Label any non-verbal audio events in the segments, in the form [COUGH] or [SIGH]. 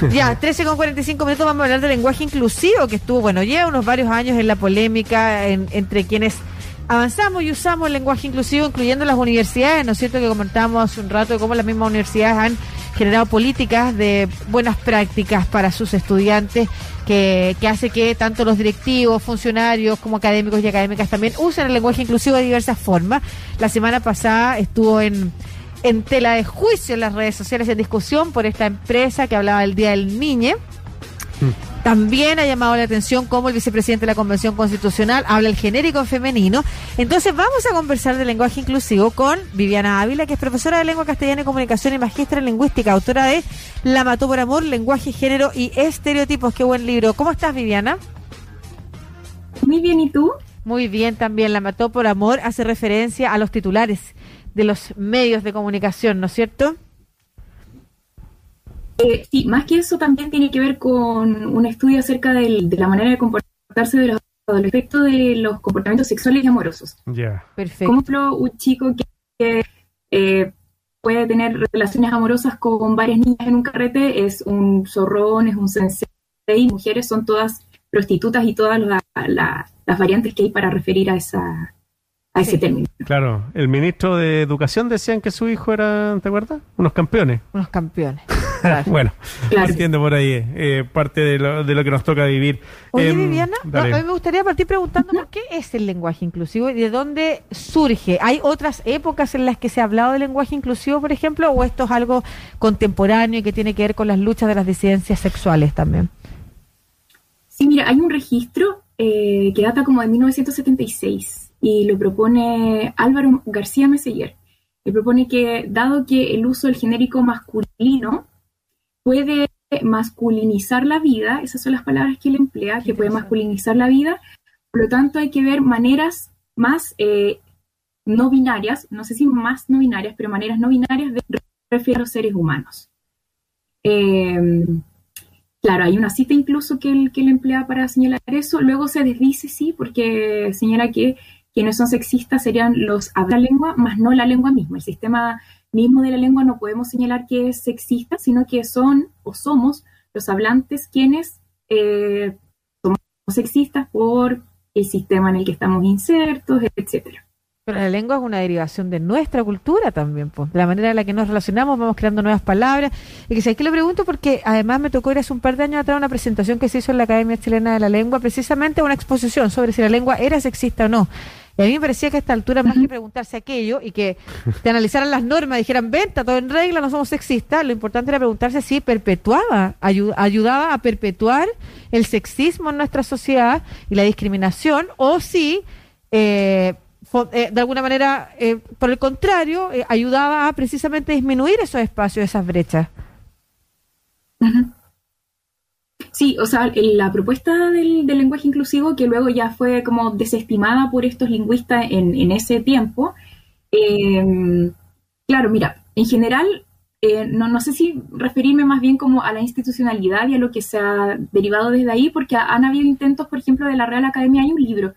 [LAUGHS] Ya, 13 con 45 minutos vamos a hablar del lenguaje inclusivo que estuvo, bueno, lleva unos varios años en la polémica entre quienes avanzamos y usamos el lenguaje inclusivo, incluyendo las universidades, ¿no es cierto? Que comentábamos hace un rato de cómo las mismas universidades han generado políticas de buenas prácticas para sus estudiantes que, que hace que tanto los directivos, funcionarios como académicos y académicas también usen el lenguaje inclusivo de diversas formas. La semana pasada estuvo en en tela de juicio en las redes sociales en discusión por esta empresa que hablaba del Día del Niño. Mm. También ha llamado la atención cómo el vicepresidente de la Convención Constitucional habla el genérico femenino. Entonces vamos a conversar de lenguaje inclusivo con Viviana Ávila, que es profesora de lengua castellana y comunicación y magistra en lingüística, autora de La mató por amor, lenguaje, género y estereotipos. Qué buen libro. ¿Cómo estás, Viviana? Muy bien, ¿y tú? Muy bien también. La mató por amor hace referencia a los titulares de los medios de comunicación, ¿no es cierto? Eh, sí, más que eso también tiene que ver con un estudio acerca de la manera de comportarse de los respecto de los comportamientos sexuales y amorosos. Ya. Perfecto. Como ejemplo, un chico que, eh, puede tener relaciones amorosas con varias niñas en un carrete es un zorrón, es un sensei, mujeres son todas prostitutas y todas las variantes que hay para referir a esa, a ese término. Claro, el ministro de Educación decían que su hijo era, ¿te acuerdas? Unos campeones. Unos campeones. [LAUGHS] bueno, entiendo por ahí, eh, parte de lo, de lo, que nos toca vivir. Oye, em, Viviana, a mí me gustaría partir preguntando por qué es el lenguaje inclusivo y de dónde surge. ¿Hay otras épocas en las que se ha hablado de lenguaje inclusivo, por ejemplo, o esto es algo contemporáneo y que tiene que ver con las luchas de las disidencias sexuales también? Sí, mira, hay un registro eh, que data como de 1976 y lo propone Álvaro García Meseller. Le propone que, dado que el uso del genérico masculino puede masculinizar la vida, esas son las palabras que él emplea, que puede masculinizar la vida, por lo tanto hay que ver maneras más eh, no binarias, no sé si más no binarias, pero maneras no binarias de referir a los seres humanos. Em, claro, hay una cita incluso que él, que él emplea para señalar eso, luego se desdice, sí, porque señala que quienes son sexistas serían los habla lengua, más no la lengua misma. El sistema mismo de la lengua no podemos señalar que es sexista, sino que son o somos los hablantes quienes eh, somos sexistas por el sistema en el que estamos insertos, etcétera. Pero la lengua es una derivación de nuestra cultura también, pues. La manera en la que nos relacionamos, vamos creando nuevas palabras. Y que sé que le pregunto porque además me tocó ir hace un par de años atrás una presentación que se hizo en la Academia Chilena de la Lengua, precisamente una exposición sobre si la lengua era sexista o no. Y a mí me parecía que a esta altura, más que preguntarse aquello y que te analizaran las normas, dijeran, venta, todo en regla, no somos sexistas, lo importante era preguntarse si perpetuaba, ayudaba a perpetuar el sexismo en nuestra sociedad y la discriminación, o si, eh, eh, de alguna manera, eh, por el contrario, ayudaba a precisamente disminuir esos espacios, esas brechas. Sí, o sea, la propuesta del, lenguaje inclusivo, que luego ya fue como desestimada por estos lingüistas en, ese tiempo, eh, claro, mira, en general, eh, no, no sé si referirme más bien como a la institucionalidad y a lo que se ha derivado desde ahí, porque han habido intentos, por ejemplo, de la Real Academia, hay un libro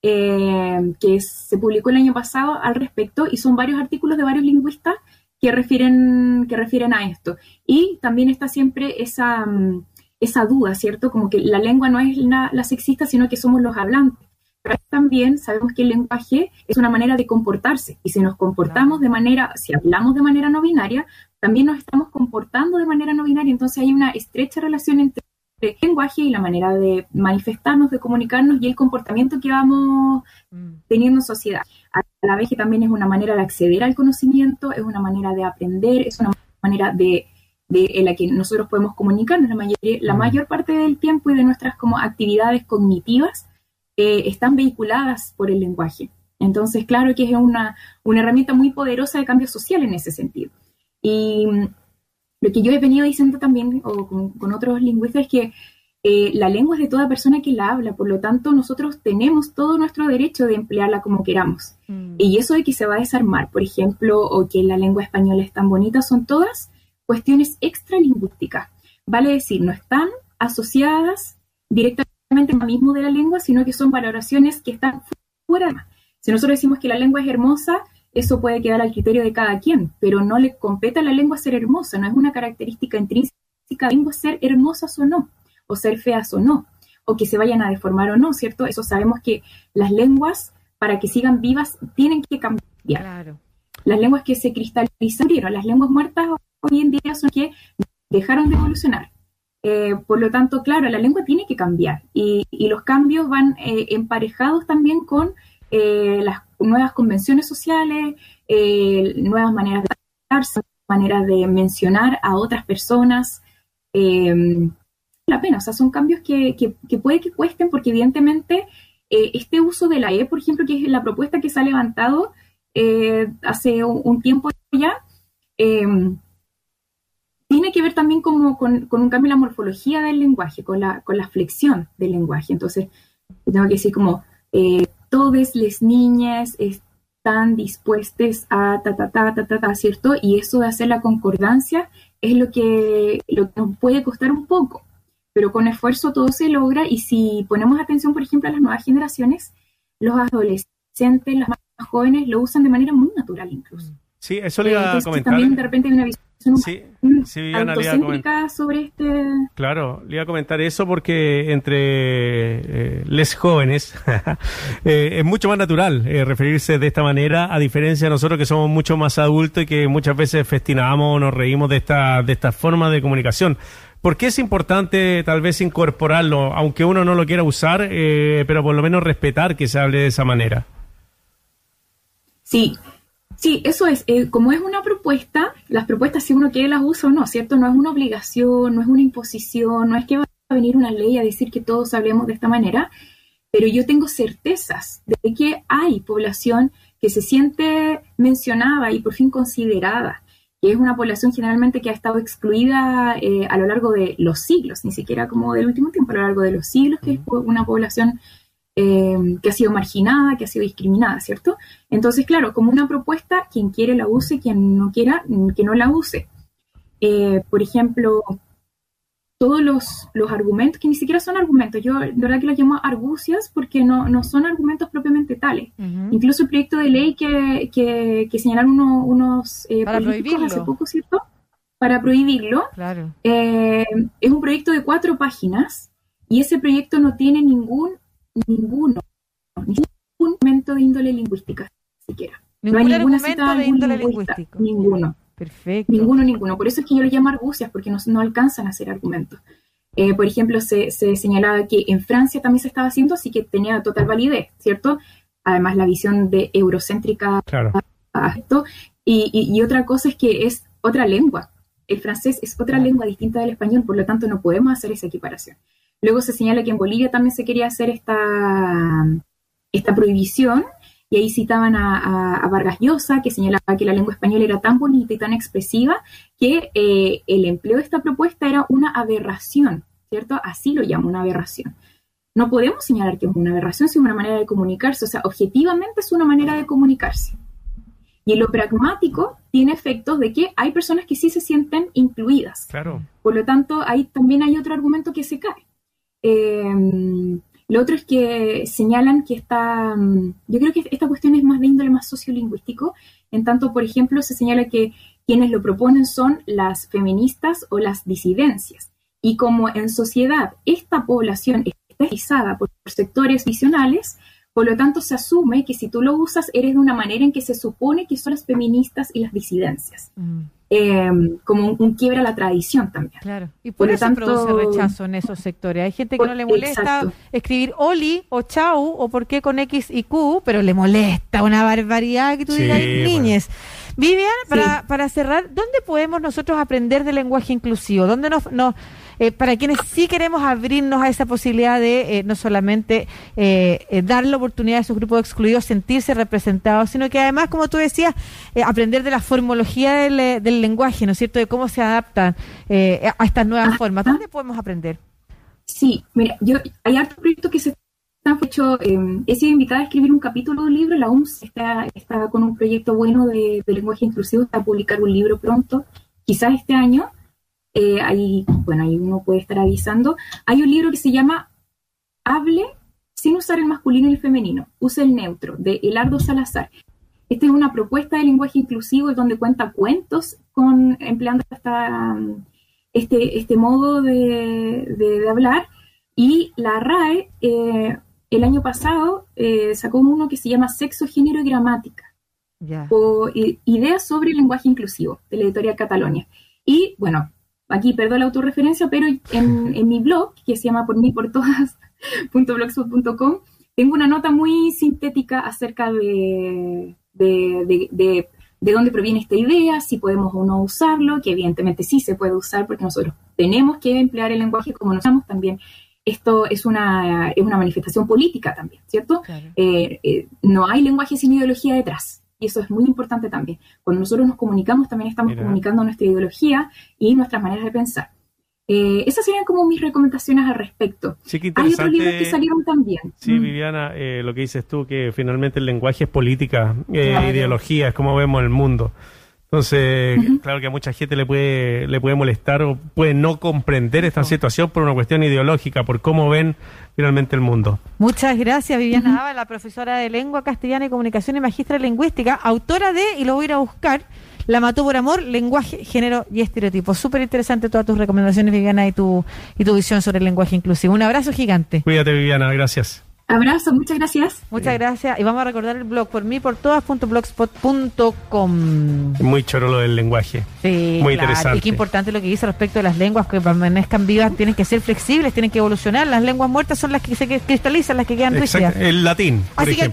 eh, que se publicó el año pasado al respecto y son varios artículos de varios lingüistas que refieren, que refieren a esto. Y también está siempre esa... Mm, esa duda, ¿cierto? Como que la lengua no es la, sexista, sino que somos los hablantes. Pero también sabemos que el lenguaje es una manera de comportarse y si nos comportamos de manera, si hablamos de manera no binaria, también nos estamos comportando de manera no binaria. Entonces hay una estrecha relación entre el lenguaje y la manera de manifestarnos, de comunicarnos y el comportamiento que vamos mm. teniendo en sociedad. A la vez que también es una manera de acceder al conocimiento, es una manera de aprender, es una manera de en la que nosotros podemos comunicarnos la, la mayor parte del tiempo y de nuestras como actividades cognitivas eh, están vehiculadas por el lenguaje. Entonces, claro que es una, una herramienta muy poderosa de cambio social en ese sentido. Y mm, lo que yo he venido diciendo también o con, otros lingüistas es que eh, la lengua es de toda persona que la habla, por lo tanto nosotros tenemos todo nuestro derecho de emplearla como queramos. Mm. Y eso de que se va a desarmar, por ejemplo, o que la lengua española es tan bonita, son todas cuestiones extralingüísticas. Vale decir, no están asociadas directamente al mismo de la lengua, sino que son valoraciones que están fuera de Si nosotros decimos que la lengua es hermosa, eso puede quedar al criterio de cada quien, pero no le compete a la lengua ser hermosa, no es una característica intrínseca lengua ser hermosas o no, o ser feas o no, o que se vayan a deformar o no, ¿cierto? Eso sabemos que las lenguas, para que sigan vivas, tienen que cambiar. Claro. Las lenguas que se cristalizaron, las lenguas muertas hoy en día son que dejaron de evolucionar. Eh, por lo tanto, claro, la lengua tiene que cambiar y, los cambios van eh, emparejados también con eh, las nuevas convenciones sociales, nuevas maneras de hablarse, maneras de mencionar a otras personas. la pena, o sea, son cambios que, que, puede que cuesten porque evidentemente este uso de la E, por ejemplo, que es la propuesta que se ha levantado hace un, tiempo ya, tiene que ver también como con, un cambio en la morfología del lenguaje, con la, con la flexión del lenguaje. Entonces, tengo que decir como eh, todas las niñas están dispuestas a ta, ta, ta, ta, ta, ta, ¿cierto? Y eso de hacer la concordancia es lo que, lo que nos puede costar un poco, pero con esfuerzo todo se logra y si ponemos atención, por ejemplo, a las nuevas generaciones, los adolescentes, los más jóvenes lo usan de manera muy natural incluso. Sí, eso le iba a comentar. También de repente hay una visión sí, sí, sobre este... Claro, le iba a comentar eso porque entre eh, les jóvenes [LAUGHS] eh, es mucho más natural eh, referirse de esta manera, a diferencia de nosotros que somos mucho más adultos y que muchas veces festinamos o nos reímos de esta, de esta forma de comunicación. ¿Por qué es importante tal vez incorporarlo, aunque uno no lo quiera usar, pero por lo menos respetar que se hable de esa manera? Sí, Sí, eso es. Eh, como es una propuesta, las propuestas si uno quiere las usa o no, ¿cierto? No es una obligación, no es una imposición, no es que va a venir una ley a decir que todos hablemos de esta manera, pero yo tengo certezas de que hay población que se siente mencionada y por fin considerada, que es una población generalmente que ha estado excluida eh, a lo largo de los siglos, ni siquiera como del último tiempo, a lo largo de los siglos, que es una población eh, que ha sido marginada, que ha sido discriminada, ¿cierto? Entonces, claro, como una propuesta, quien quiere la use, quien no quiera, mm, que no la use. Eh, por ejemplo, todos los, argumentos, que ni siquiera son argumentos, yo de verdad que los llamo argucias porque no, no son argumentos propiamente tales. Incluso el proyecto de ley que, que, señalaron unos eh, políticos hace poco, ¿cierto? Para prohibirlo. Claro. es un proyecto de cuatro páginas y ese proyecto no tiene ningún ninguno, ningún momento de índole lingüística siquiera. no hay ninguna cita de índole lingüística. Ninguno. Perfecto. Ninguno, ninguno. Por eso es que yo lo llamo argucias, porque no, no alcanzan a ser argumentos. Eh, por ejemplo, se, señalaba que en Francia también se estaba haciendo, así que tenía total validez, ¿cierto? Además, la visión de eurocéntrica claro. Y, y, otra cosa es que es otra lengua. El francés es otra lengua distinta del español, por lo tanto no podemos hacer esa equiparación. Luego se señala que en Bolivia también se quería hacer esta, esta prohibición, y ahí citaban a, Vargas Llosa, que señalaba que la lengua española era tan bonita y tan expresiva que eh, el empleo de esta propuesta era una aberración, ¿cierto? Así lo llamo, una aberración. No podemos señalar que es una aberración, sino una manera de comunicarse, o sea, objetivamente es una manera de comunicarse. Y en lo pragmático tiene efectos de que hay personas que sí se sienten incluidas. Claro. Por lo tanto, ahí también hay otro argumento que se cae. Eh, lo otro es que señalan que está, mm, yo creo que esta cuestión es más de índole más sociolingüístico, en tanto, por ejemplo, se señala que quienes lo proponen son las feministas o las disidencias. Y como en sociedad esta población está realizada por sectores visionales, por lo tanto se asume que si tú lo usas eres de una manera en que se supone que son las feministas y las disidencias. Mm. Em, como un, quiebra a la tradición también. Claro, y por, eso tanto, produce rechazo en esos sectores. Hay gente que no le molesta escribir Oli o Chau o por qué con X y Q, pero le molesta una barbaridad que tú digas niñes. Vivian, para, para cerrar, ¿dónde podemos nosotros aprender de lenguaje inclusivo? ¿Dónde nos, nos eh, para quienes sí queremos abrirnos a esa posibilidad de eh, no solamente eh, dar la oportunidad a esos grupos excluidos sentirse representados, sino que además, como tú decías, aprender de la formología del, lenguaje, ¿no es cierto?, de cómo se adaptan a estas nuevas formas. ¿Dónde podemos aprender? Sí, mira, yo hay otro proyectos que se han hecho, he sido invitada a escribir un capítulo de un libro, la UMS está, está con un proyecto bueno de, de lenguaje inclusivo, está a publicar un libro pronto, quizás este año, eh, ahí, bueno, ahí uno puede estar avisando. Hay un libro que se llama Hable sin usar el masculino y el femenino, use el neutro, de Elardo Salazar. Esta es una propuesta de lenguaje inclusivo donde cuenta cuentos con empleando esta, este, este modo de, de, hablar. Y la RAE eh, el año pasado eh, sacó uno que se llama Sexo, Género y Gramática. O Ideas sobre el lenguaje inclusivo, de la editorial Catalonia. Y bueno, aquí perdón la autorreferencia, pero en, [LAUGHS] en mi blog, que se llama por mí por todas, [LAUGHS] tengo una nota muy sintética acerca de, de, de, de, dónde proviene esta idea, si podemos o no usarlo, que evidentemente sí se puede usar porque nosotros tenemos que emplear el lenguaje como nos usamos también. Esto es una, es una manifestación política también, ¿cierto? Eh, eh, no hay lenguaje sin ideología detrás. Y eso es muy importante también. Cuando nosotros nos comunicamos, también estamos comunicando nuestra ideología y nuestras maneras de pensar. Eh, esas serían como mis recomendaciones al respecto. Hay otros libros que salieron también. Sí, mm. Viviana, eh, lo que dices tú, que finalmente el lenguaje es política, eh, ideología, es como vemos el mundo. Entonces, claro que a mucha gente le puede, le puede molestar o puede no comprender esta situación por una cuestión ideológica, por cómo ven finalmente el mundo. Muchas gracias, Viviana uh la profesora de Lengua Castellana y Comunicación y magistra lingüística, autora de, y lo voy a ir a buscar, la mató por amor, lenguaje, género y estereotipos. Súper interesante todas tus recomendaciones, Viviana, y tu, y tu visión sobre el lenguaje inclusivo. Un abrazo gigante. Cuídate, Viviana, gracias. Abrazo, muchas gracias. Muchas gracias. Y vamos a recordar el blog por mí, por todas.blogspot.com. Muy choro lo del lenguaje. Sí, muy interesante. Y qué importante lo que dice respecto de las lenguas que permanezcan vivas, tienen que ser flexibles, tienen que evolucionar. Las lenguas muertas son las que se cristalizan, las que quedan rígidas. El latín. Por Así que